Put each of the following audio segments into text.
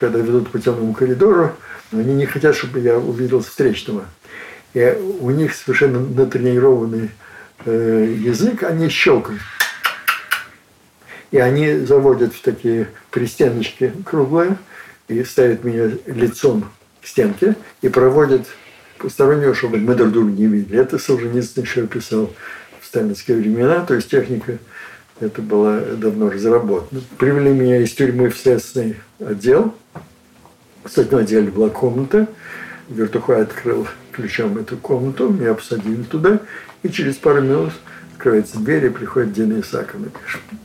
когда ведут по темному коридору, они не хотят, чтобы я увидел встречного. И у них совершенно натренированный э, язык, они щелкают. И они заводят в такие пристеночки круглые и ставят меня лицом к стенке и проводят постороннего, чтобы мы друг друга не видели. Это Солженицын еще писал в сталинские времена, то есть техника это было давно разработано. Привели меня из тюрьмы в следственный отдел. В следственном отделе была комната. Вертухай открыл ключом эту комнату, меня посадили туда, и через пару минут открывается дверь, и приходит Дина Исаковна.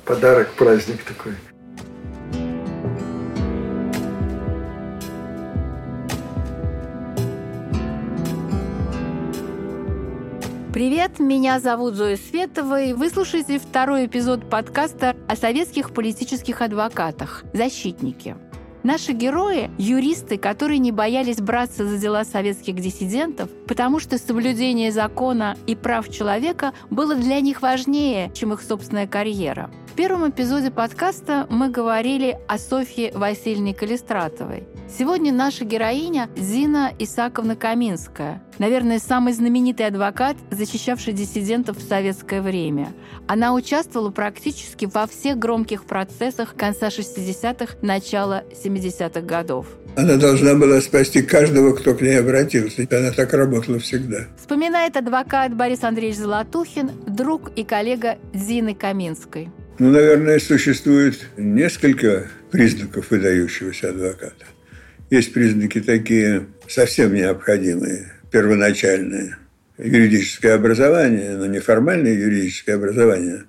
Подарок, праздник такой. Привет, меня зовут Зоя Светова, и вы слушаете второй эпизод подкаста о советских политических адвокатах «Защитники». Наши герои – юристы, которые не боялись браться за дела советских диссидентов, потому что соблюдение закона и прав человека было для них важнее, чем их собственная карьера. В первом эпизоде подкаста мы говорили о Софье Васильевне Калистратовой – Сегодня наша героиня Зина Исаковна Каминская, наверное, самый знаменитый адвокат, защищавший диссидентов в советское время. Она участвовала практически во всех громких процессах конца 60-х, начала 70-х годов. Она должна была спасти каждого, кто к ней обратился. Она так работала всегда. Вспоминает адвокат Борис Андреевич Золотухин, друг и коллега Зины Каминской. Ну, наверное, существует несколько признаков выдающегося адвоката. Есть признаки такие совсем необходимые, первоначальные. Юридическое образование, но не формальное юридическое образование,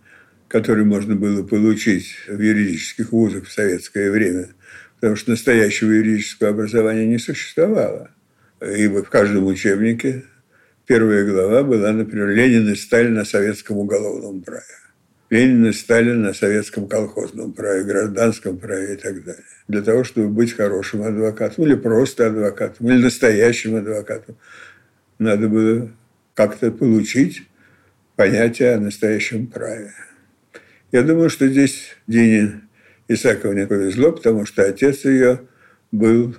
которое можно было получить в юридических вузах в советское время, потому что настоящего юридического образования не существовало. Ибо в каждом учебнике первая глава была, например, «Ленин и Сталин на советском уголовном праве». Ленин и Сталин на советском колхозном праве, гражданском праве и так далее. Для того, чтобы быть хорошим адвокатом или просто адвокатом, или настоящим адвокатом, надо было как-то получить понятие о настоящем праве. Я думаю, что здесь Дине Исаковне повезло, потому что отец ее был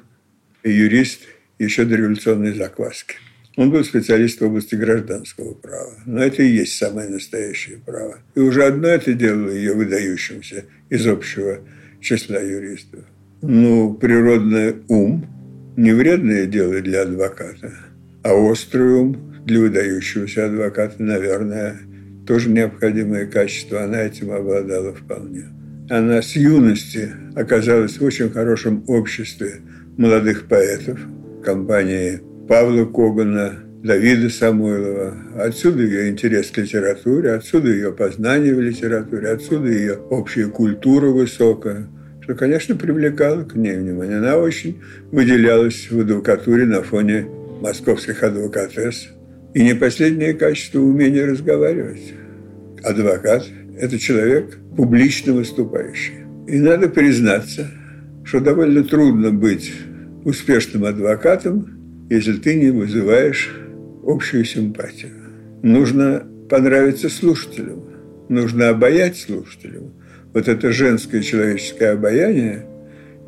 юрист еще до революционной закваски. Он был специалист в области гражданского права. Но это и есть самое настоящее право. И уже одно это делало ее выдающимся из общего числа юристов. Ну, природный ум – не вредное дело для адвоката, а острый ум для выдающегося адвоката, наверное, тоже необходимое качество. Она этим обладала вполне. Она с юности оказалась в очень хорошем обществе молодых поэтов, компании Павла Когана, Давида Самойлова. Отсюда ее интерес к литературе, отсюда ее познание в литературе, отсюда ее общая культура высокая, что, конечно, привлекало к ней внимание. Она очень выделялась в адвокатуре на фоне московских адвокатесс. И не последнее качество – умение разговаривать. Адвокат – это человек публично выступающий. И надо признаться, что довольно трудно быть успешным адвокатом – если ты не вызываешь общую симпатию. Нужно понравиться слушателям, нужно обаять слушателям. Вот это женское человеческое обаяние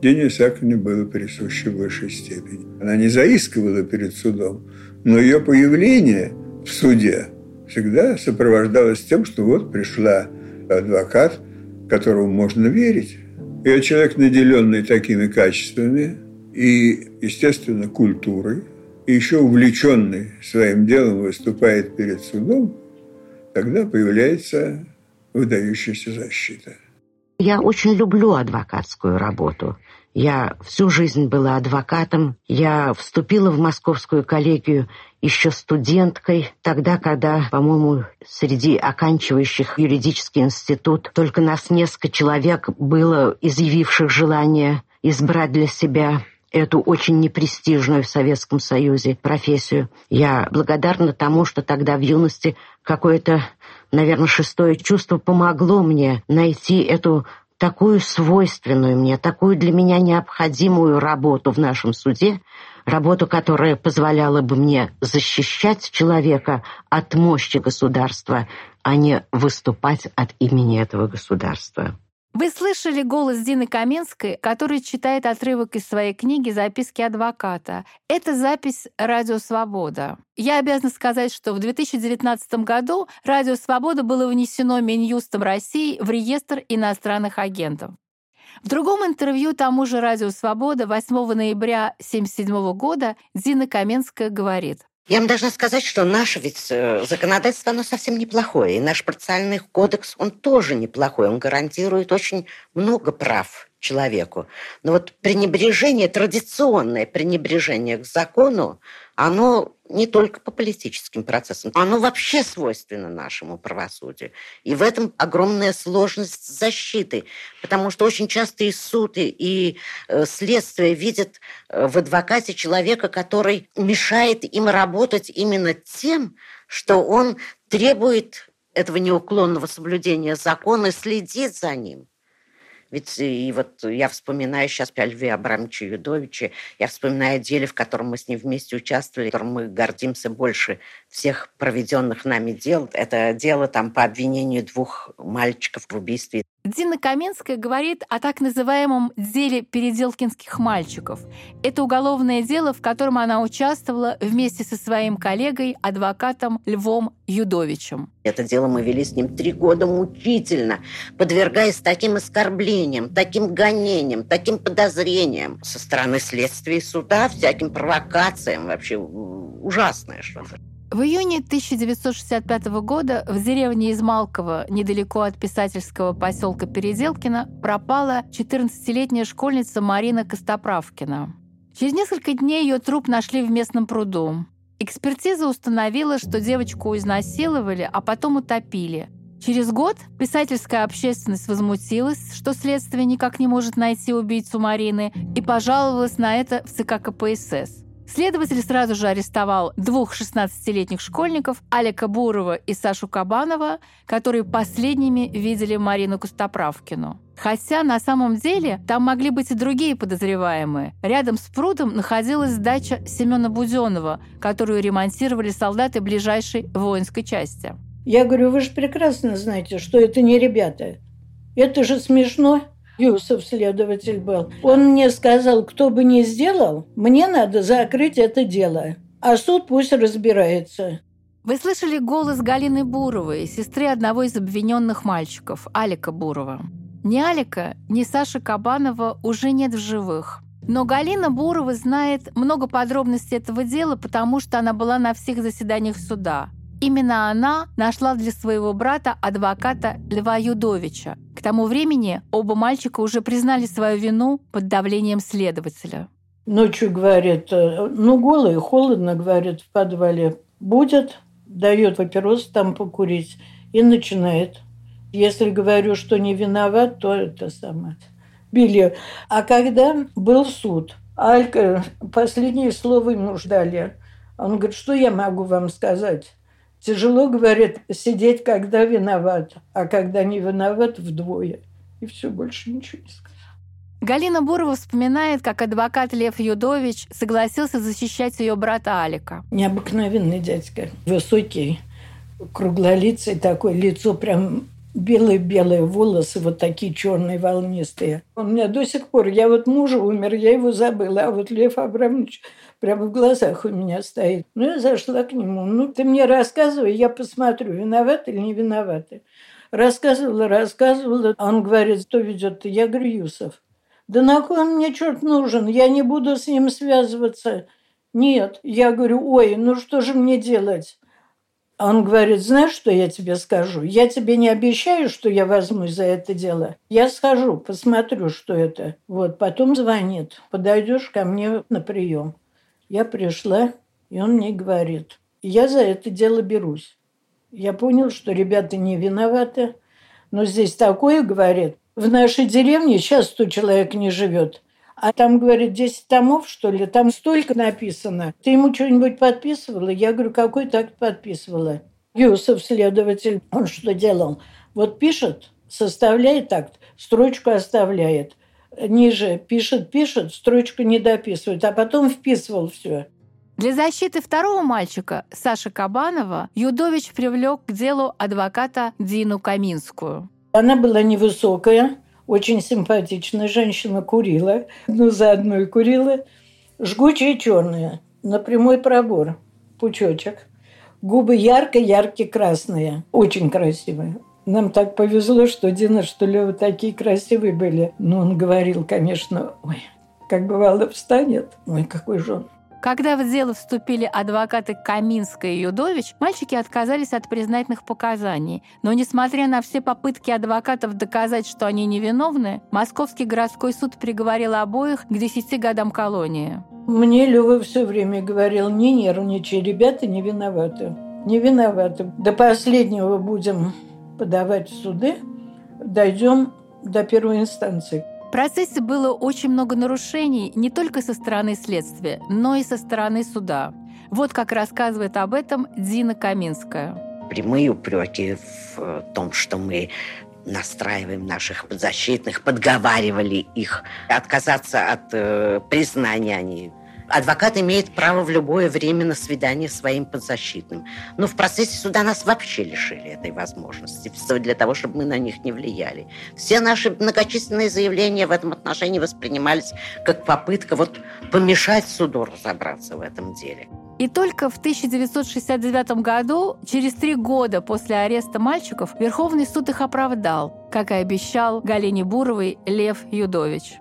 Дене Исааковне было присуще в высшей степени. Она не заискивала перед судом, но ее появление в суде всегда сопровождалось тем, что вот пришла адвокат, которому можно верить. И человек, наделенный такими качествами, и, естественно, культурой, и еще увлеченный своим делом выступает перед судом, тогда появляется выдающаяся защита. Я очень люблю адвокатскую работу. Я всю жизнь была адвокатом. Я вступила в московскую коллегию еще студенткой, тогда, когда, по-моему, среди оканчивающих юридический институт только нас несколько человек было изъявивших желание избрать для себя эту очень непрестижную в Советском Союзе профессию. Я благодарна тому, что тогда в юности какое-то, наверное, шестое чувство помогло мне найти эту такую свойственную мне, такую для меня необходимую работу в нашем суде, работу, которая позволяла бы мне защищать человека от мощи государства, а не выступать от имени этого государства. Вы слышали голос Дины Каменской, который читает отрывок из своей книги «Записки адвоката». Это запись «Радио Свобода». Я обязана сказать, что в 2019 году «Радио Свобода» было внесено Минюстом России в реестр иностранных агентов. В другом интервью тому же «Радио Свобода» 8 ноября 1977 года Дина Каменская говорит. Я вам должна сказать, что наше ведь э, законодательство, оно совсем неплохое. И наш процессуальный кодекс, он тоже неплохой. Он гарантирует очень много прав человеку. Но вот пренебрежение, традиционное пренебрежение к закону, оно не только по политическим процессам, оно вообще свойственно нашему правосудию. И в этом огромная сложность защиты, потому что очень часто и суд, и э, следствие видят э, в адвокате человека, который мешает им работать именно тем, что он требует этого неуклонного соблюдения закона и следит за ним. Ведь и вот я вспоминаю сейчас о Льве Абрамовиче Юдовиче, я вспоминаю о деле, в котором мы с ним вместе участвовали, в котором мы гордимся больше всех проведенных нами дел. Это дело там по обвинению двух мальчиков в убийстве Дина Каменская говорит о так называемом деле переделкинских мальчиков. Это уголовное дело, в котором она участвовала вместе со своим коллегой, адвокатом Львом Юдовичем. Это дело мы вели с ним три года мучительно, подвергаясь таким оскорблениям, таким гонениям, таким подозрениям со стороны следствия и суда, всяким провокациям. Вообще ужасное что-то. В июне 1965 года в деревне Измалково, недалеко от писательского поселка Переделкино, пропала 14-летняя школьница Марина Костоправкина. Через несколько дней ее труп нашли в местном пруду. Экспертиза установила, что девочку изнасиловали, а потом утопили. Через год писательская общественность возмутилась, что следствие никак не может найти убийцу Марины, и пожаловалась на это в ЦК КПСС. Следователь сразу же арестовал двух 16-летних школьников Алика Бурова и Сашу Кабанова, которые последними видели Марину Костоправкину. Хотя на самом деле там могли быть и другие подозреваемые. Рядом с прудом находилась дача Семена Буденова, которую ремонтировали солдаты ближайшей воинской части. Я говорю, вы же прекрасно знаете, что это не ребята. Это же смешно. Юсов следователь был. Он мне сказал, кто бы ни сделал, мне надо закрыть это дело. А суд пусть разбирается. Вы слышали голос Галины Буровой, сестры одного из обвиненных мальчиков, Алика Бурова. Ни Алика, ни Саши Кабанова уже нет в живых. Но Галина Бурова знает много подробностей этого дела, потому что она была на всех заседаниях суда. Именно она нашла для своего брата адвоката Льва Юдовича. К тому времени оба мальчика уже признали свою вину под давлением следователя. Ночью, говорит, э, ну, голый, холодно, говорит, в подвале. Будет, дает папирос там покурить и начинает. Если говорю, что не виноват, то это самое. Били. А когда был суд, Алька, последнее слово ему ждали. Он говорит, что я могу вам сказать? Тяжело, говорит, сидеть, когда виноват, а когда не виноват, вдвое. И все, больше ничего не сказал. Галина Бурова вспоминает, как адвокат Лев Юдович согласился защищать ее брата Алика. Необыкновенный дядька, высокий, круглолицый такой, лицо прям белые-белые волосы, вот такие черные волнистые. Он у меня до сих пор, я вот мужа умер, я его забыла, а вот Лев Абрамович прямо в глазах у меня стоит. Ну, я зашла к нему. Ну, ты мне рассказывай, я посмотрю, виноват или не виноват. Рассказывала, рассказывала. Он говорит, кто ведет Я говорю, Юсов. Да на кой он мне черт нужен? Я не буду с ним связываться. Нет. Я говорю, ой, ну что же мне делать? Он говорит, знаешь, что я тебе скажу? Я тебе не обещаю, что я возьмусь за это дело. Я схожу, посмотрю, что это. Вот, потом звонит. Подойдешь ко мне на прием. Я пришла, и он мне говорит, я за это дело берусь. Я понял, что ребята не виноваты, но здесь такое, говорит, в нашей деревне сейчас 100 человек не живет. А там, говорит, 10 томов, что ли, там столько написано. Ты ему что-нибудь подписывала? Я говорю, какой так подписывала? Юсов, следователь, он что делал? Вот пишет, составляет акт, строчку оставляет ниже пишет, пишет, строчку не дописывает, а потом вписывал все. Для защиты второго мальчика, Саши Кабанова, Юдович привлек к делу адвоката Дину Каминскую. Она была невысокая, Очень симпатичная женщина курила, одну за одной курила. Жгучие черные, на прямой пробор, пучочек. Губы ярко-ярко красные, очень красивые. Нам так повезло, что Дина, что Лева такие красивые были. Но он говорил, конечно, ой, как бывало встанет, ой, какой же он когда в дело вступили адвокаты Каминская и Юдович, мальчики отказались от признательных показаний. Но, несмотря на все попытки адвокатов доказать, что они невиновны, Московский городской суд приговорил обоих к 10 годам колонии. Мне Лёва все время говорил, не нервничай, ребята не виноваты. Не виноваты. До последнего будем подавать в суды, дойдем до первой инстанции. В процессе было очень много нарушений не только со стороны следствия, но и со стороны суда. Вот как рассказывает об этом Дина Каминская. Прямые упреки в том, что мы настраиваем наших подзащитных, подговаривали их отказаться от э, признания. Они Адвокат имеет право в любое время на свидание своим подзащитным. Но в процессе суда нас вообще лишили этой возможности, все для того, чтобы мы на них не влияли. Все наши многочисленные заявления в этом отношении воспринимались как попытка вот помешать суду разобраться в этом деле. И только в 1969 году, через три года после ареста мальчиков, Верховный суд их оправдал, как и обещал Галине Буровой Лев Юдович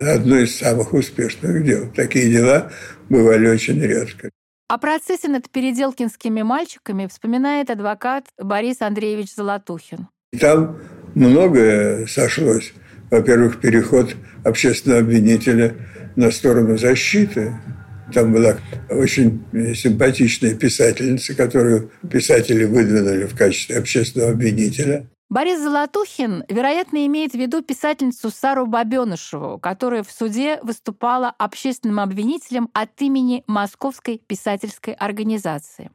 одно из самых успешных дел. Такие дела бывали очень редко. О процессе над переделкинскими мальчиками вспоминает адвокат Борис Андреевич Золотухин. Там многое сошлось. Во-первых, переход общественного обвинителя на сторону защиты. Там была очень симпатичная писательница, которую писатели выдвинули в качестве общественного обвинителя. Борис Золотухин, вероятно, имеет в виду писательницу Сару Бабенышеву, которая в суде выступала общественным обвинителем от имени Московской писательской организации.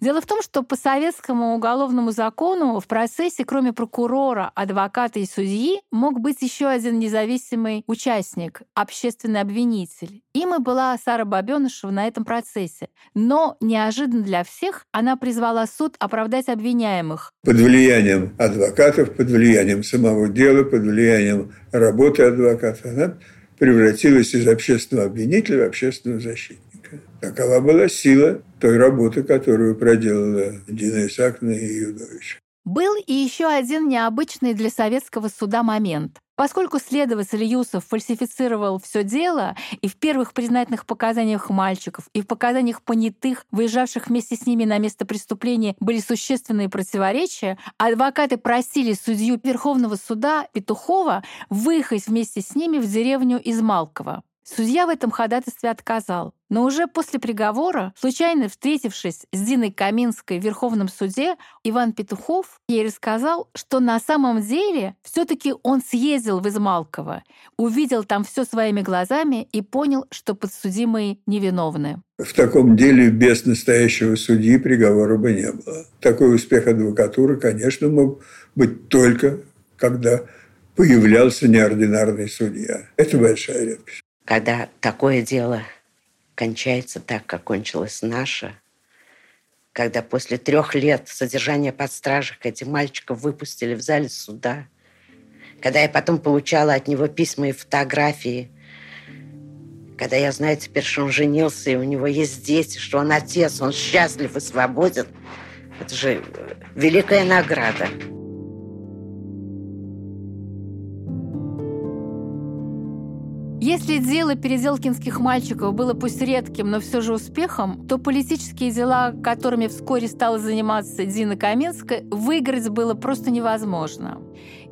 Дело в том, что по советскому уголовному закону в процессе, кроме прокурора, адвоката и судьи, мог быть еще один независимый участник, общественный обвинитель. Им и была Сара Бабенышева на этом процессе. Но неожиданно для всех она призвала суд оправдать обвиняемых. Под влиянием адвокатов, под влиянием самого дела, под влиянием работы адвоката она превратилась из общественного обвинителя в общественного защитника. Такова была сила той работы, которую проделала Дина Исаковна и Юдович. Был и еще один необычный для советского суда момент. Поскольку следователь Юсов фальсифицировал все дело, и в первых признательных показаниях мальчиков, и в показаниях понятых, выезжавших вместе с ними на место преступления, были существенные противоречия, адвокаты просили судью Верховного суда Петухова выехать вместе с ними в деревню Измалково. Судья в этом ходатайстве отказал. Но уже после приговора, случайно встретившись с Диной Каминской в Верховном суде, Иван Петухов ей рассказал, что на самом деле все таки он съездил в Измалково, увидел там все своими глазами и понял, что подсудимые невиновны. В таком деле без настоящего судьи приговора бы не было. Такой успех адвокатуры, конечно, мог быть только когда появлялся неординарный судья. Это большая редкость когда такое дело кончается так, как кончилось наше, когда после трех лет содержания под стражей этих мальчиков выпустили в зале суда, когда я потом получала от него письма и фотографии, когда я знаю теперь, что он женился, и у него есть дети, что он отец, он счастлив и свободен, это же великая награда. Если дело переделкинских мальчиков было пусть редким, но все же успехом, то политические дела, которыми вскоре стала заниматься Дина Каменская, выиграть было просто невозможно.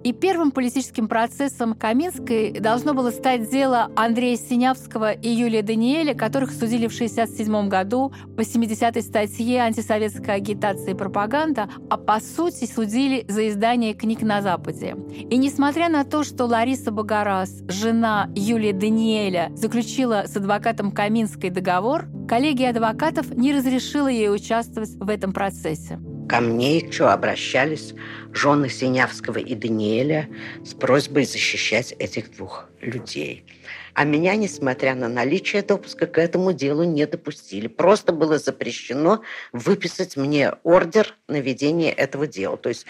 И первым политическим процессом Каминской должно было стать дело Андрея Синявского и Юлия Даниэля, которых судили в 1967 году по 70-й статье «Антисоветская агитация и пропаганда», а по сути судили за издание книг на Западе. И несмотря на то, что Лариса Багарас, жена Юлия Даниэля, заключила с адвокатом Каминской договор, коллегия адвокатов не разрешила ей участвовать в этом процессе. Ко мне еще обращались жены Синявского и Даниэля с просьбой защищать этих двух людей. А меня, несмотря на наличие допуска к этому делу, не допустили. Просто было запрещено выписать мне ордер на ведение этого дела. То есть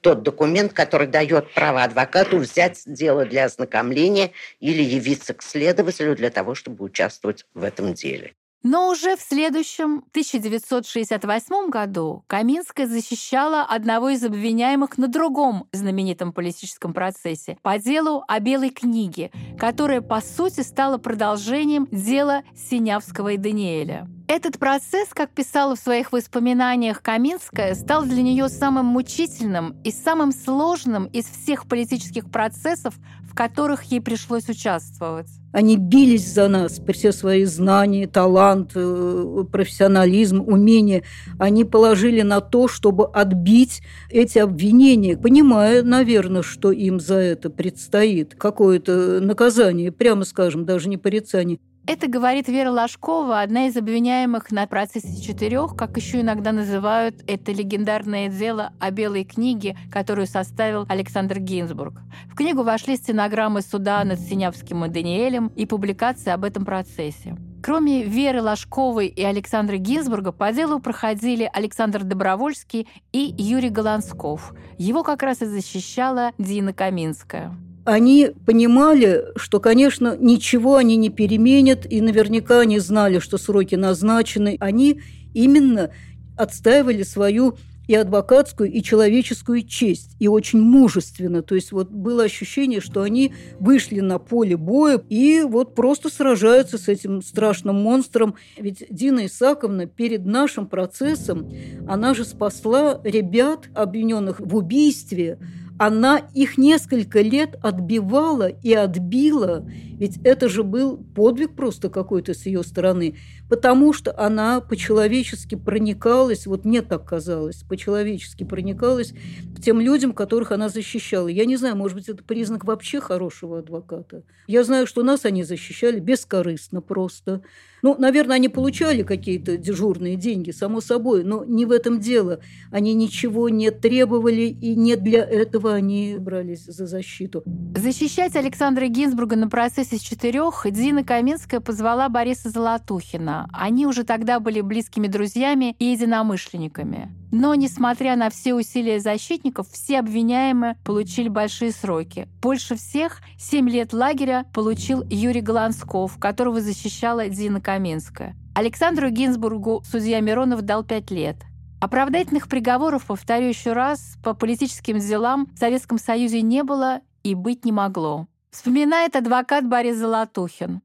тот документ, который дает право адвокату взять дело для ознакомления или явиться к следователю для того, чтобы участвовать в этом деле. Но уже в следующем 1968 году Каминская защищала одного из обвиняемых на другом знаменитом политическом процессе по делу о Белой книге, которое, по сути, стало продолжением дела Синявского и Даниэля. Этот процесс, как писала в своих воспоминаниях Каминская, стал для нее самым мучительным и самым сложным из всех политических процессов, в которых ей пришлось участвовать. Они бились за нас при все свои знания, талант, э, профессионализм, умения. Они положили на то, чтобы отбить эти обвинения, понимая, наверное, что им за это предстоит какое-то наказание, прямо скажем, даже не порицание. Это говорит Вера Ложкова, одна из обвиняемых на процессе четырех, как еще иногда называют это легендарное дело о белой книге, которую составил Александр Гинзбург. В книгу вошли стенограммы суда над Синявским и Даниэлем и публикации об этом процессе. Кроме Веры Ложковой и Александра Гинзбурга, по делу проходили Александр Добровольский и Юрий Голансков. Его как раз и защищала Дина Каминская они понимали, что, конечно, ничего они не переменят, и наверняка они знали, что сроки назначены. Они именно отстаивали свою и адвокатскую, и человеческую честь, и очень мужественно. То есть вот было ощущение, что они вышли на поле боя и вот просто сражаются с этим страшным монстром. Ведь Дина Исаковна перед нашим процессом, она же спасла ребят, обвиненных в убийстве, она их несколько лет отбивала и отбила, ведь это же был подвиг просто какой-то с ее стороны, потому что она по-человечески проникалась, вот мне так казалось, по-человечески проникалась к тем людям, которых она защищала. Я не знаю, может быть, это признак вообще хорошего адвоката. Я знаю, что нас они защищали бескорыстно просто. Ну, наверное, они получали какие-то дежурные деньги, само собой, но не в этом дело. Они ничего не требовали, и не для этого они брались за защиту. Защищать Александра Гинзбурга на процессе с четырех Дина Каменская позвала Бориса Золотухина. Они уже тогда были близкими друзьями и единомышленниками. Но, несмотря на все усилия защитников, все обвиняемые получили большие сроки. Больше всех 7 лет лагеря получил Юрий Голансков, которого защищала Дина Каменская. Александру Гинзбургу судья Миронов дал 5 лет. Оправдательных приговоров, повторю еще раз, по политическим делам в Советском Союзе не было и быть не могло. Вспоминает адвокат Борис Золотухин.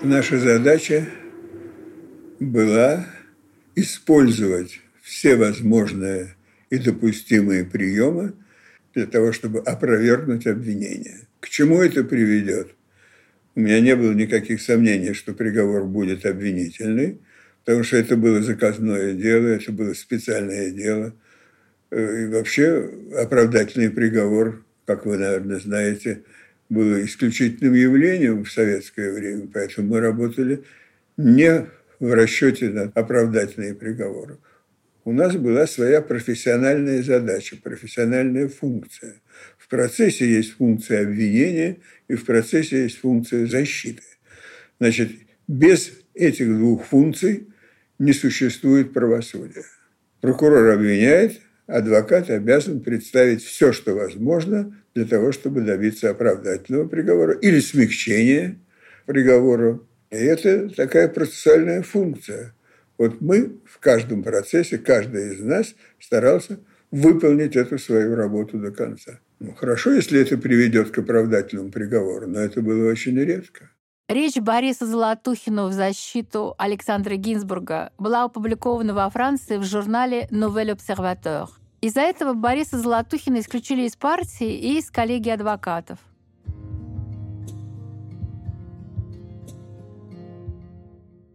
Наша задача была использовать все возможные и допустимые приемы для того, чтобы опровергнуть обвинение. К чему это приведет? У меня не было никаких сомнений, что приговор будет обвинительный, потому что это было заказное дело, это было специальное дело. Э, и вообще оправдательный приговор, как вы, наверное, знаете, было исключительным явлением в советское время, поэтому мы работали не в расчете на оправдательные приговоры у нас была своя профессиональная задача, профессиональная функция. В процессе есть функция обвинения и в процессе есть функция защиты. Значит, без этих двух функций не существует правосудия. Прокурор обвиняет, адвокат обязан представить все, что возможно для того, чтобы добиться оправдательного приговора или смягчения приговора. И это такая процессуальная функция – вот мы в каждом процессе, каждый из нас старался выполнить эту свою работу до конца. Ну, хорошо, если это приведет к оправдательному приговору, но это было очень редко. Речь Бориса Золотухина в защиту Александра Гинзбурга была опубликована во Франции в журнале «Nouvel Observateur». Из-за этого Бориса Золотухина исключили из партии и из коллегии адвокатов –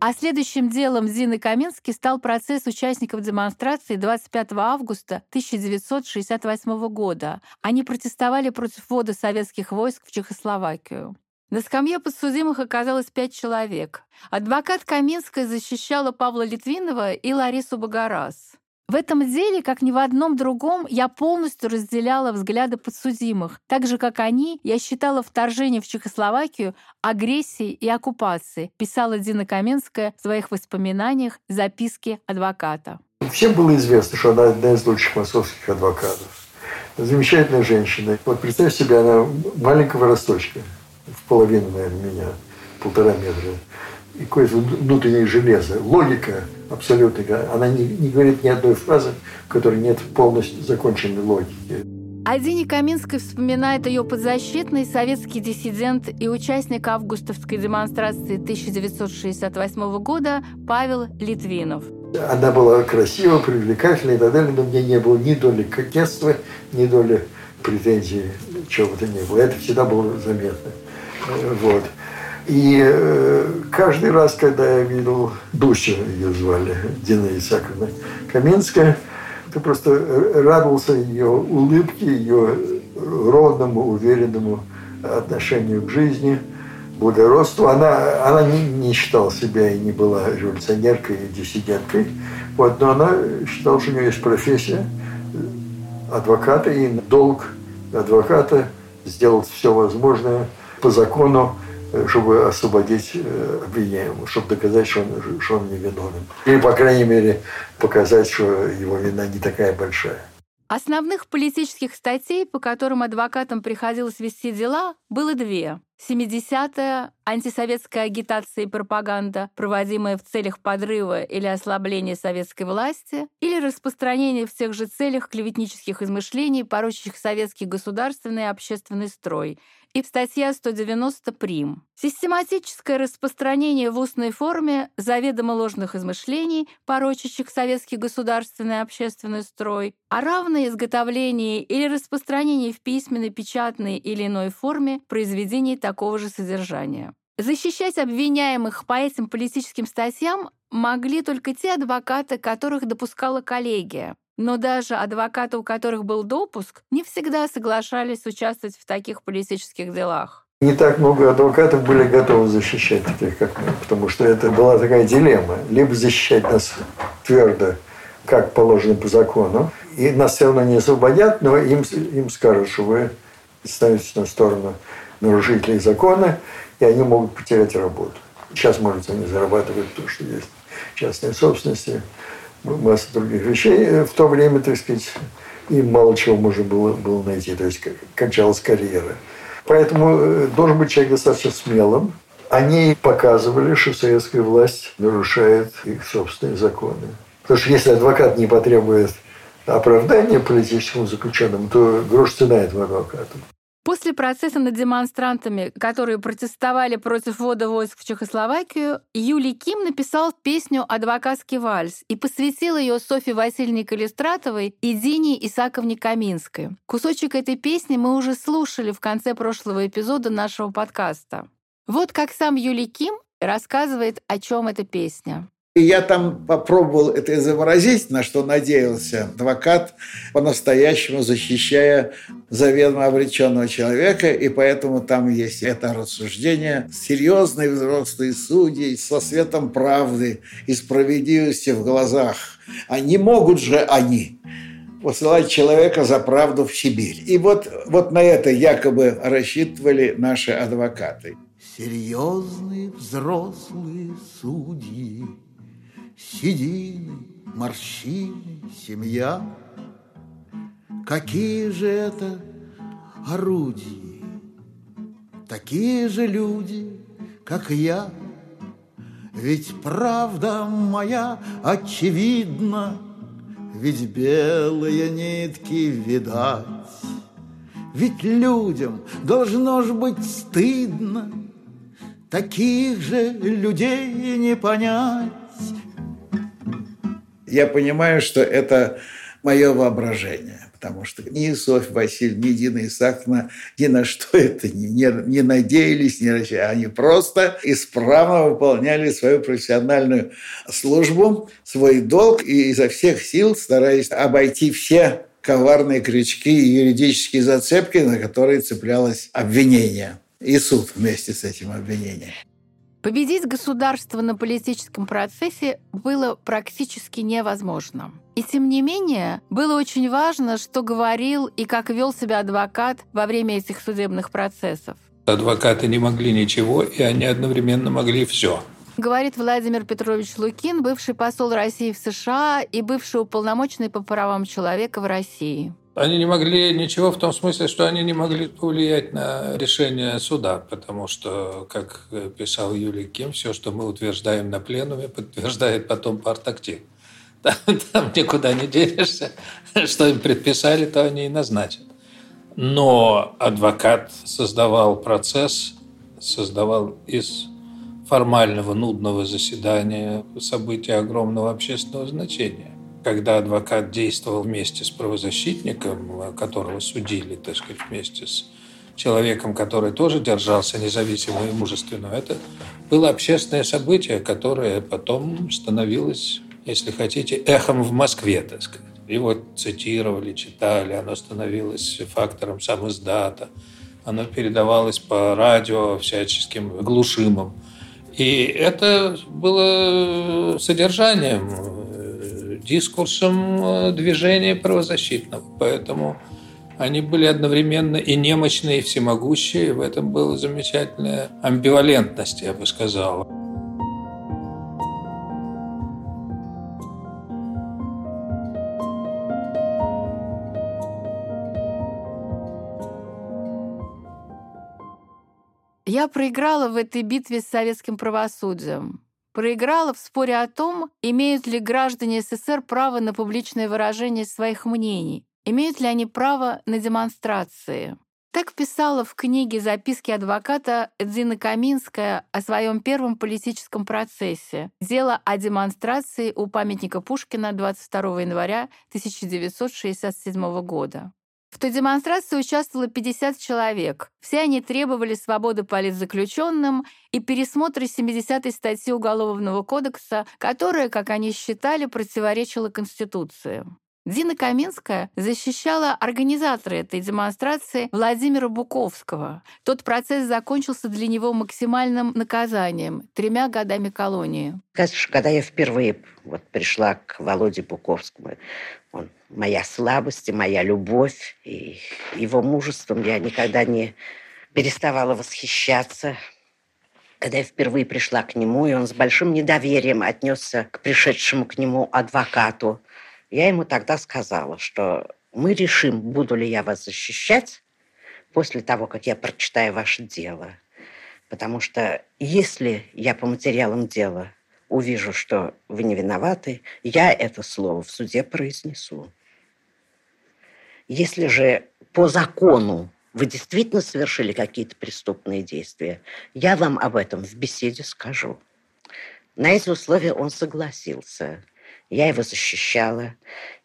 А следующим делом Зины Каменски стал процесс участников демонстрации 25 августа 1968 года. Они протестовали против ввода советских войск в Чехословакию. На скамье подсудимых оказалось пять человек. Адвокат Каменская защищала Павла Литвинова и Ларису Богораз. В этом деле, как ни в одном другом, я полностью разделяла взгляды подсудимых. Так же, как они, я считала вторжение в Чехословакию агрессией и оккупацией, писала Дина Каменская в своих воспоминаниях «Записки адвоката». Всем было известно, что она одна из лучших московских адвокатов. Замечательная женщина. Вот представь себе, она маленького росточка, в половину, наверное, меня, полтора метра и какое-то внутреннее железо. Логика абсолютно. Она не, не говорит ни одной фразы, в которой нет полностью законченной логики. О Дине Каминской вспоминает ее подзащитный советский диссидент и участник августовской демонстрации 1968 года Павел Литвинов. Она была красива, привлекательна и так далее, но мне не было ни доли кокетства, ни доли претензий, чего бы то ни было. Это всегда было заметно. Вот. И э, каждый раз, когда я видел Дусю, ее звали, Дина Исаковна Каменская, ты просто радовался ее улыбке, ее ровному, уверенному отношению к жизни, благородству. Она, она не, не считала себя и не была революционеркой и диссиденткой. Вот, но она считала, что у нее есть профессия адвоката, и долг адвоката сделать все возможное по закону Э, чтобы освободить э, обвиняемого, чтобы доказать, что он, что он невиновен. Или, по крайней мере, показать, что его вина не такая большая. Основных политических статей, по которым адвокатам приходилось вести дела, было две. 70-я – антисоветская агитация и пропаганда, проводимая в целях подрыва или ослабления советской власти, или распространение в тех же целях клеветнических измышлений, порочащих советский государственный и общественный строй – и статья 190 прим. Систематическое распространение в устной форме заведомо ложных измышлений, порочащих советский государственный и общественный строй, а равное изготовление или распространение в письменной, печатной или иной форме произведений такого же содержания. Защищать обвиняемых по этим политическим статьям могли только те адвокаты, которых допускала коллегия, но даже адвокаты, у которых был допуск, не всегда соглашались участвовать в таких политических делах. Не так много адвокатов были готовы защищать таких, как мы, потому что это была такая дилемма. Либо защищать нас твердо, как положено по закону, и нас все равно не освободят, но им, им скажут, что вы становитесь на сторону нарушителей закона, и они могут потерять работу. Сейчас, может, они зарабатывают то, что есть частной собственности, масса других вещей. Э, в то время, так сказать, им мало чего можно было, было найти. То есть кончалась карьера. Поэтому э, должен быть человек достаточно смелым. Они показывали, что советская власть нарушает их собственные законы. Потому что если адвокат не потребует оправдания политическому заключенному, то грош цена этого адвоката. После процесса над демонстрантами, которые протестовали против ввода войск в Чехословакию, Юлий Ким написал песню «Адвокатский вальс» и посвятил ее Софье Васильевне Калистратовой и Дине Исаковне Каминской. Кусочек этой песни мы уже слушали в конце прошлого эпизода нашего подкаста. Вот как сам Юлий Ким рассказывает, о чем эта песня. И я там попробовал это изобразить, на что надеялся адвокат, по-настоящему защищая заведомо обреченного человека, и поэтому там есть это рассуждение. Серьезные взрослые судьи со светом правды и справедливости в глазах. А не могут же они посылать человека за правду в Сибирь. И вот, вот на это якобы рассчитывали наши адвокаты. Серьезные взрослые судьи седины, морщины, семья. Какие же это орудия? Такие же люди, как я. Ведь правда моя очевидна, Ведь белые нитки видать. Ведь людям должно ж быть стыдно Таких же людей не понять я понимаю, что это мое воображение, потому что ни Софья Васильевна, ни Дина Исааковна ни на что это не, не, не надеялись, не рассчитывали. Они просто исправно выполняли свою профессиональную службу, свой долг и изо всех сил стараясь обойти все коварные крючки и юридические зацепки, на которые цеплялось обвинение и суд вместе с этим обвинением. Победить государство на политическом процессе было практически невозможно. И тем не менее, было очень важно, что говорил и как вел себя адвокат во время этих судебных процессов. Адвокаты не могли ничего, и они одновременно могли все. Говорит Владимир Петрович Лукин, бывший посол России в США и бывший уполномоченный по правам человека в России. Они не могли ничего в том смысле, что они не могли повлиять на решение суда, потому что, как писал Юлий Ким, все, что мы утверждаем на пленуме, подтверждает потом партактив. Там, там никуда не денешься. Что им предписали, то они и назначат. Но адвокат создавал процесс, создавал из формального нудного заседания события огромного общественного значения когда адвокат действовал вместе с правозащитником, которого судили, так сказать, вместе с человеком, который тоже держался независимо и мужественно, это было общественное событие, которое потом становилось, если хотите, эхом в Москве, так сказать. Его цитировали, читали, оно становилось фактором самоиздата, оно передавалось по радио всяческим глушимым. И это было содержанием дискурсом э, движения правозащитного. Поэтому они были одновременно и немощные, и всемогущие. В этом была замечательная амбивалентность, я бы сказал. Я проиграла в этой битве с советским правосудием проиграла в споре о том, имеют ли граждане СССР право на публичное выражение своих мнений, имеют ли они право на демонстрации. Так писала в книге «Записки адвоката» Дина Каминская о своем первом политическом процессе «Дело о демонстрации у памятника Пушкина 22 января 1967 года». В той демонстрации участвовало 50 человек. Все они требовали свободы политзаключенным и пересмотра 70-й статьи Уголовного кодекса, которая, как они считали, противоречила Конституции. Дина Каминская защищала организатора этой демонстрации Владимира Буковского. Тот процесс закончился для него максимальным наказанием – тремя годами колонии. Когда я впервые вот пришла к Володе Буковскому, он моя слабость и моя любовь, и его мужеством я никогда не переставала восхищаться. Когда я впервые пришла к нему, и он с большим недоверием отнесся к пришедшему к нему адвокату, я ему тогда сказала, что мы решим, буду ли я вас защищать после того, как я прочитаю ваше дело. Потому что если я по материалам дела увижу, что вы не виноваты, я это слово в суде произнесу. Если же по закону вы действительно совершили какие-то преступные действия, я вам об этом в беседе скажу. На эти условия он согласился. Я его защищала.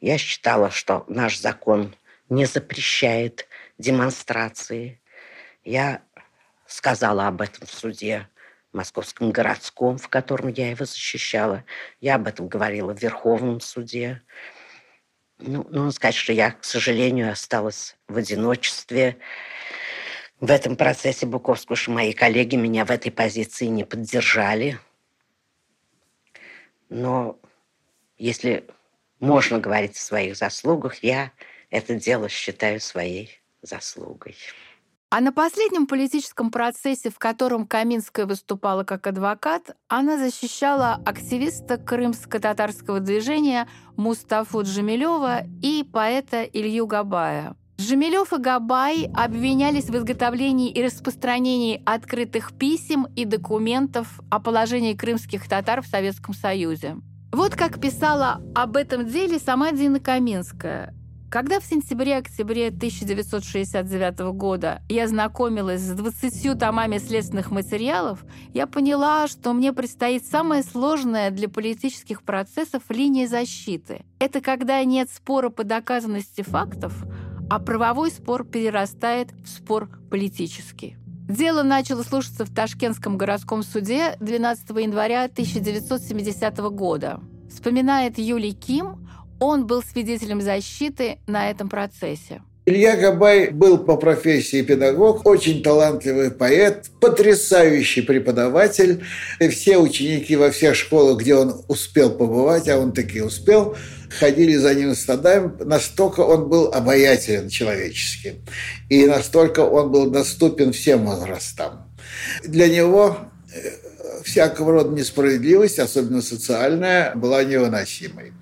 Я считала, что наш закон не запрещает демонстрации. Я сказала об этом в суде Московском городском, в котором я его защищала. Я об этом говорила в Верховном суде. Ну, нужно сказать, что я, к сожалению, осталась в одиночестве в этом процессе Буковского, что мои коллеги меня в этой позиции не поддержали. Но если можно говорить о своих заслугах, я это дело считаю своей заслугой. А на последнем политическом процессе, в котором Каминская выступала как адвокат, она защищала активиста крымско-татарского движения Мустафу Джамилева и поэта Илью Габая. Жемелев и Габай обвинялись в изготовлении и распространении открытых писем и документов о положении крымских татар в Советском Союзе. Вот как писала об этом деле сама Дина Каминская. Когда в сентябре-октябре 1969 года я знакомилась с 20 томами следственных материалов, я поняла, что мне предстоит самая сложная для политических процессов линия защиты. Это когда нет спора по доказанности фактов, а правовой спор перерастает в спор политический. Дело начало слушаться в Ташкентском городском суде 12 января 1970 года. Вспоминает Юлий Ким, он был свидетелем защиты на этом процессе. Илья Габай был по профессии педагог, очень талантливый поэт, потрясающий преподаватель. И все ученики во всех школах, где он успел побывать, а он таки успел, ходили за ним стадами. Настолько он был обаятелен человечески. И настолько он был доступен всем возрастам. Для него э, всякого рода несправедливость, особенно социальная, была невыносимой.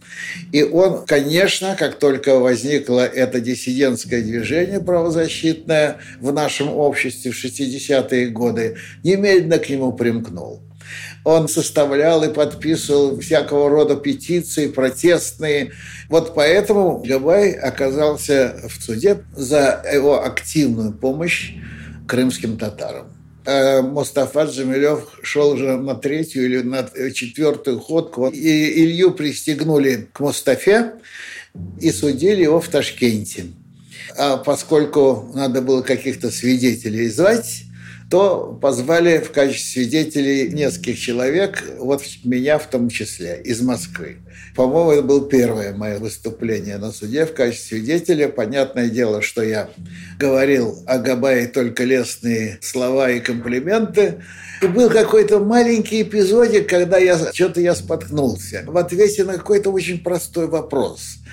И он, конечно, как только возникло это диссидентское движение правозащитное в нашем обществе в 60-е годы, немедленно к нему примкнул. Он составлял и подписывал всякого рода петиции, протестные. Вот поэтому Габай оказался в суде за его активную помощь крымским татарам. Э, Мустафа Джамилев шел уже на третью или на четвертую ходку. И Илью пристегнули к Мустафе и судили его в Ташкенте. А поскольку надо было каких-то свидетелей звать, то позвали в качестве свидетелей нескольких человек, вот меня в том числе, из Москвы. По-моему, это было первое мое выступление на суде в качестве свидетеля. Понятное дело, что я говорил о Габае только лестные слова и комплименты. И был какой-то маленький эпизодик, когда я что-то я споткнулся в ответе на какой-то очень простой вопрос –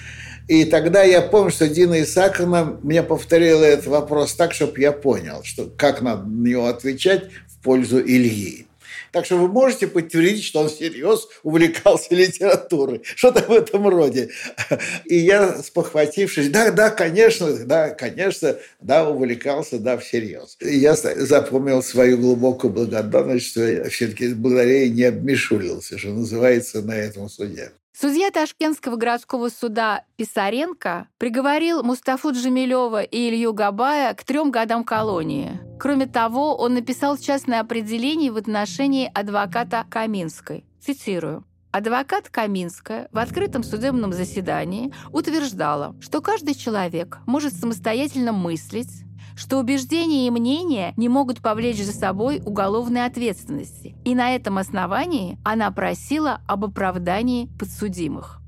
и тогда я помню, что Дина Исаковна мне повторила этот вопрос так, чтобы я понял, что как надо на него отвечать в пользу Ильи. Так что вы можете подтвердить, что он всерьез увлекался литературой. Что-то в этом роде. И я, спохватившись, да, да, конечно, да, конечно, да, увлекался, да, всерьез. И я запомнил свою глубокую благодарность, что я все-таки благодаря ей не обмешулился, что называется, на этом суде. Судья Ташкентского городского суда Писаренко приговорил Мустафу Джамилева и Илью Габая к трем годам колонии. Кроме того, он написал частное определение в отношении адвоката Каминской. Цитирую. Адвокат Каминская в открытом судебном заседании утверждала, что каждый человек может самостоятельно мыслить, что убеждения и мнения не могут повлечь за собой уголовной ответственности, и на этом основании она просила об оправдании подсудимых.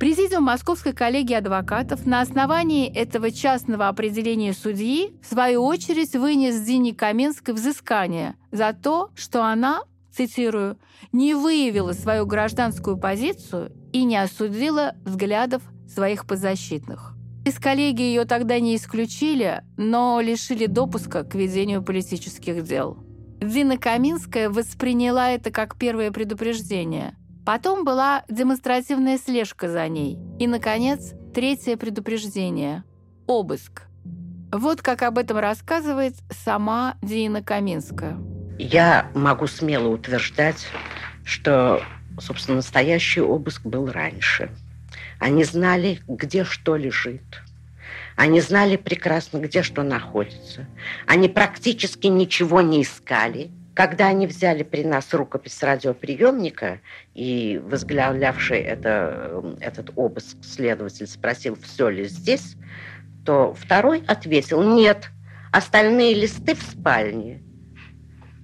Президиум Московской коллегии адвокатов на основании этого частного определения судьи в свою очередь вынес Дине Каменской взыскание за то, что она, цитирую, «не выявила свою гражданскую позицию и не осудила взглядов своих подзащитных». Из коллегии ее тогда не исключили, но лишили допуска к ведению политических дел. Дина Каминская восприняла это как первое предупреждение. Потом была демонстративная слежка за ней. И, наконец, третье предупреждение – обыск. Вот как об этом рассказывает сама Дина Каминская. Я могу смело утверждать, что, собственно, настоящий обыск был раньше – они знали, где что лежит. Они знали прекрасно, где что находится. Они практически ничего не искали. Когда они взяли при нас рукопись радиоприемника, и возглавлявший это, этот обыск следователь спросил, все ли здесь, то второй ответил, нет, остальные листы в спальне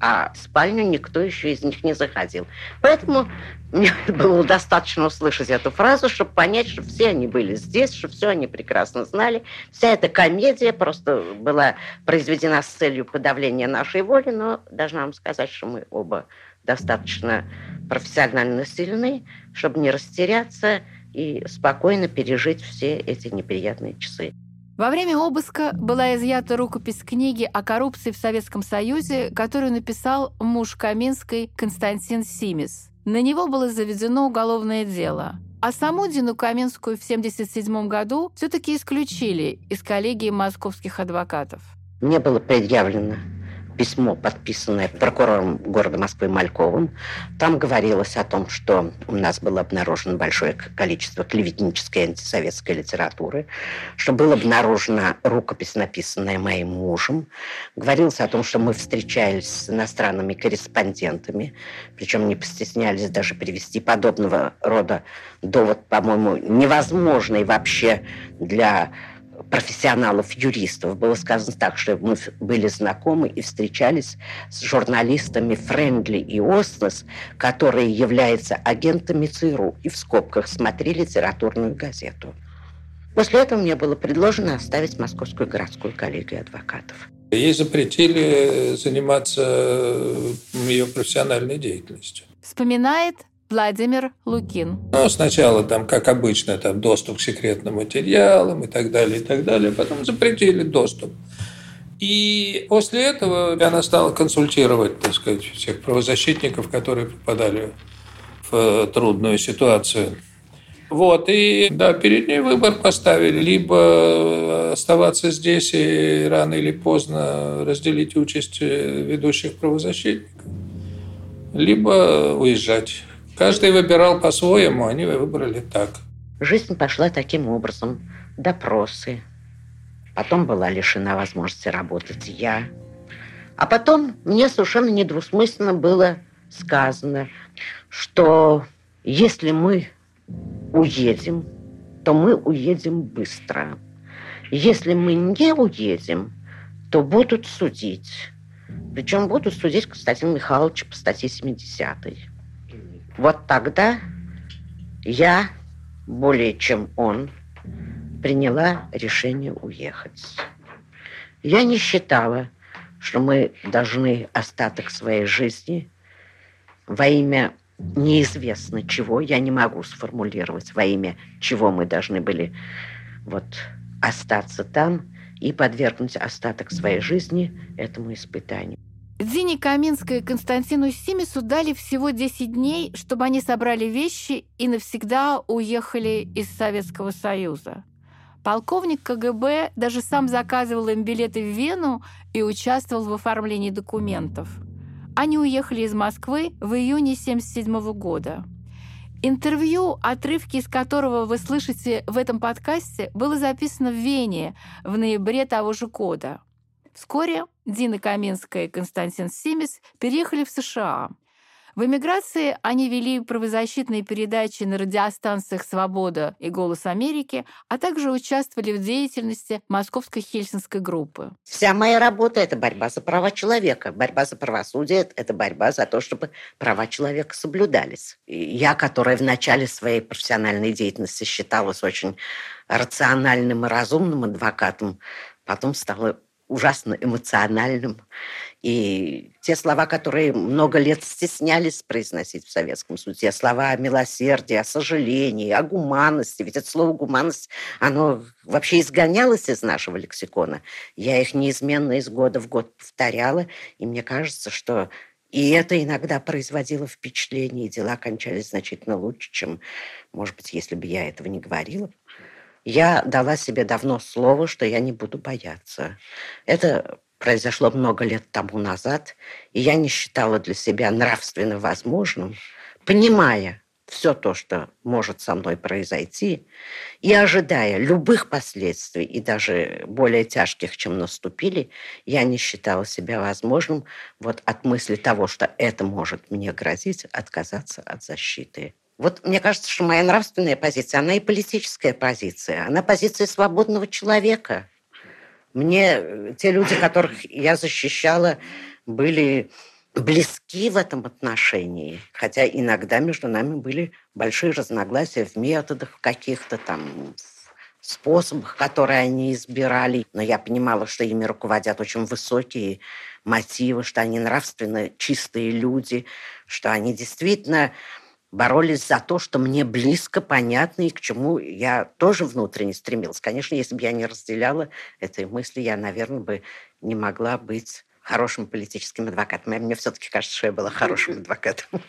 а в спальню никто еще из них не заходил. Поэтому мне было достаточно услышать эту фразу, чтобы понять, что все они были здесь, что все они прекрасно знали. Вся эта комедия просто была произведена с целью подавления нашей воли, но должна вам сказать, что мы оба достаточно профессионально сильны, чтобы не растеряться и спокойно пережить все эти неприятные часы. Во время обыска была изъята рукопись книги о коррупции в Советском Союзе, которую написал муж Каминской Константин Симис. На него было заведено уголовное дело. А саму Дину Каменскую в 1977 году все-таки исключили из коллегии московских адвокатов. Мне было предъявлено письмо, подписанное прокурором города Москвы Мальковым. Там говорилось о том, что у нас было обнаружено большое количество клеветнической антисоветской литературы, что была обнаружена рукопись, написанная моим мужем. Говорилось о том, что мы встречались с иностранными корреспондентами, причем не постеснялись даже привести подобного рода довод, по-моему, невозможный вообще для профессионалов-юристов. Было сказано так, что мы были знакомы и встречались с журналистами Френдли и Оснес, которые являются агентами ЦРУ, и в скобках смотри литературную газету. После этого мне было предложено оставить Московскую городскую коллегию адвокатов. Ей запретили заниматься ее профессиональной деятельностью. Вспоминает Владимир Лукин. Ну, сначала там, как обычно, там доступ к секретным материалам и так далее, и так далее. Потом запретили доступ. И после этого она стала консультировать, так сказать, всех правозащитников, которые попадали в трудную ситуацию. Вот, и да, перед ней выбор поставили. Либо оставаться здесь и рано или поздно разделить участь ведущих правозащитников, либо уезжать. Каждый выбирал по-своему, они выбрали так. Жизнь пошла таким образом. Допросы. Потом была лишена возможности работать я. А потом мне совершенно недвусмысленно было сказано, что если мы уедем, то мы уедем быстро. Если мы не уедем, то будут судить. Причем будут судить Константина Михайловича по статье 70 -й. Вот тогда я, более чем он, приняла решение уехать. Я не считала, что мы должны остаток своей жизни во имя неизвестно чего, я не могу сформулировать, во имя чего мы должны были вот остаться там и подвергнуть остаток своей жизни этому испытанию. Дине Каминской и Константину Симису дали всего 10 дней, чтобы они собрали вещи и навсегда уехали из Советского Союза. Полковник КГБ даже сам заказывал им билеты в Вену и участвовал в оформлении документов. Они уехали из Москвы в июне 1977 года. Интервью, отрывки из которого вы слышите в этом подкасте, было записано в Вене в ноябре того же года. Вскоре Дина Каменская и Константин Симис переехали в США. В эмиграции они вели правозащитные передачи на радиостанциях «Свобода» и «Голос Америки», а также участвовали в деятельности Московской Хельсинской группы. Вся моя работа – это борьба за права человека. Борьба за правосудие – это борьба за то, чтобы права человека соблюдались. Я, которая в начале своей профессиональной деятельности считалась очень рациональным и разумным адвокатом, потом стала ужасно эмоциональным. И те слова, которые много лет стеснялись произносить в Советском суде, слова о милосердии, о сожалении, о гуманности, ведь это слово «гуманность», оно вообще изгонялось из нашего лексикона. Я их неизменно из года в год повторяла, и мне кажется, что и это иногда производило впечатление, и дела кончались значительно лучше, чем, может быть, если бы я этого не говорила. Я дала себе давно слово, что я не буду бояться. Это произошло много лет тому назад, и я не считала для себя нравственно возможным, понимая все то, что может со мной произойти, и ожидая любых последствий, и даже более тяжких, чем наступили, я не считала себя возможным вот от мысли того, что это может мне грозить, отказаться от защиты. Вот мне кажется, что моя нравственная позиция, она и политическая позиция. Она позиция свободного человека. Мне э, те люди, которых я защищала, были близки в этом отношении. Хотя иногда между нами были большие разногласия в методах каких-то там, способах, которые они избирали. Но я понимала, что ими руководят очень высокие мотивы, что они нравственно чистые люди, что они действительно боролись за то, что мне близко, понятно и к чему я тоже внутренне стремилась. Конечно, если бы я не разделяла этой мысли, я, наверное, бы не могла быть хорошим политическим адвокатом. Мне все-таки кажется, что я была хорошим адвокатом.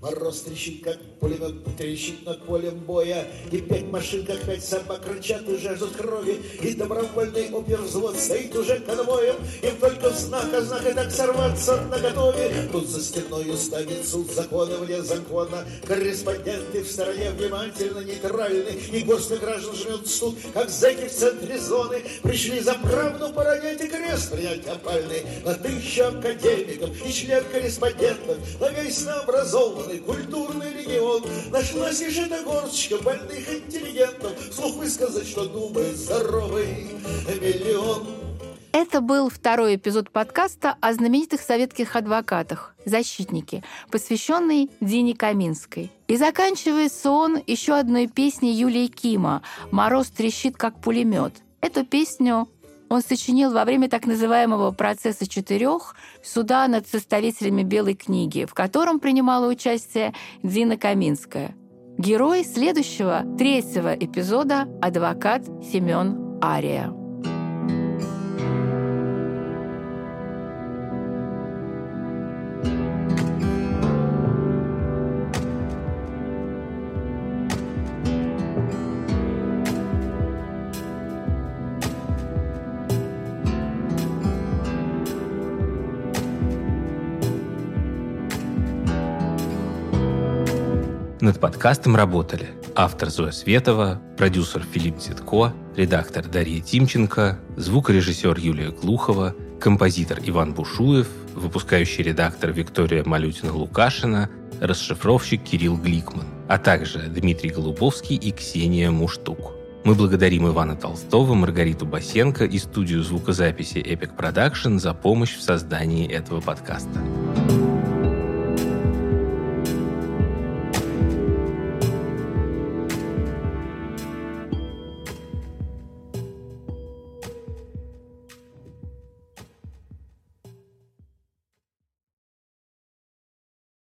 Мороз трещит, как пулемет трещит над полем боя, И пять машин, как пять собак, рычат и жаждут крови, И добровольный опервзвод стоит уже конвоем, Им только знак, а знак и так сорваться на готове. Тут за стеною ставит суд закона вне закона, Корреспонденты в стороне внимательно нейтральны, И горстка граждан жмет суд, как зэки в центре зоны, Пришли за правду поронять и крест принять опальный, На тысячу академиков и член корреспондентов, На весь наобразованный образованный, культурный регион. Нашлась лишь эта горсточка больных интеллигентов, Слух высказать, что думает здоровый миллион. Это был второй эпизод подкаста о знаменитых советских адвокатах «Защитники», посвященный Дине Каминской. И заканчивается он еще одной песней Юлии Кима «Мороз трещит, как пулемет». Эту песню он сочинил во время так называемого «процесса четырех» суда над составителями Белой книги, в котором принимала участие Дина Каминская. Герой следующего, третьего эпизода – адвокат Семен Ария. Подкастом работали автор Зоя Светова, продюсер Филипп Цитко, редактор Дарья Тимченко, звукорежиссер Юлия Глухова, композитор Иван Бушуев, выпускающий редактор Виктория Малютина-Лукашина, расшифровщик Кирилл Гликман, а также Дмитрий Голубовский и Ксения Муштук. Мы благодарим Ивана Толстого, Маргариту Басенко и студию звукозаписи Epic Production за помощь в создании этого подкаста.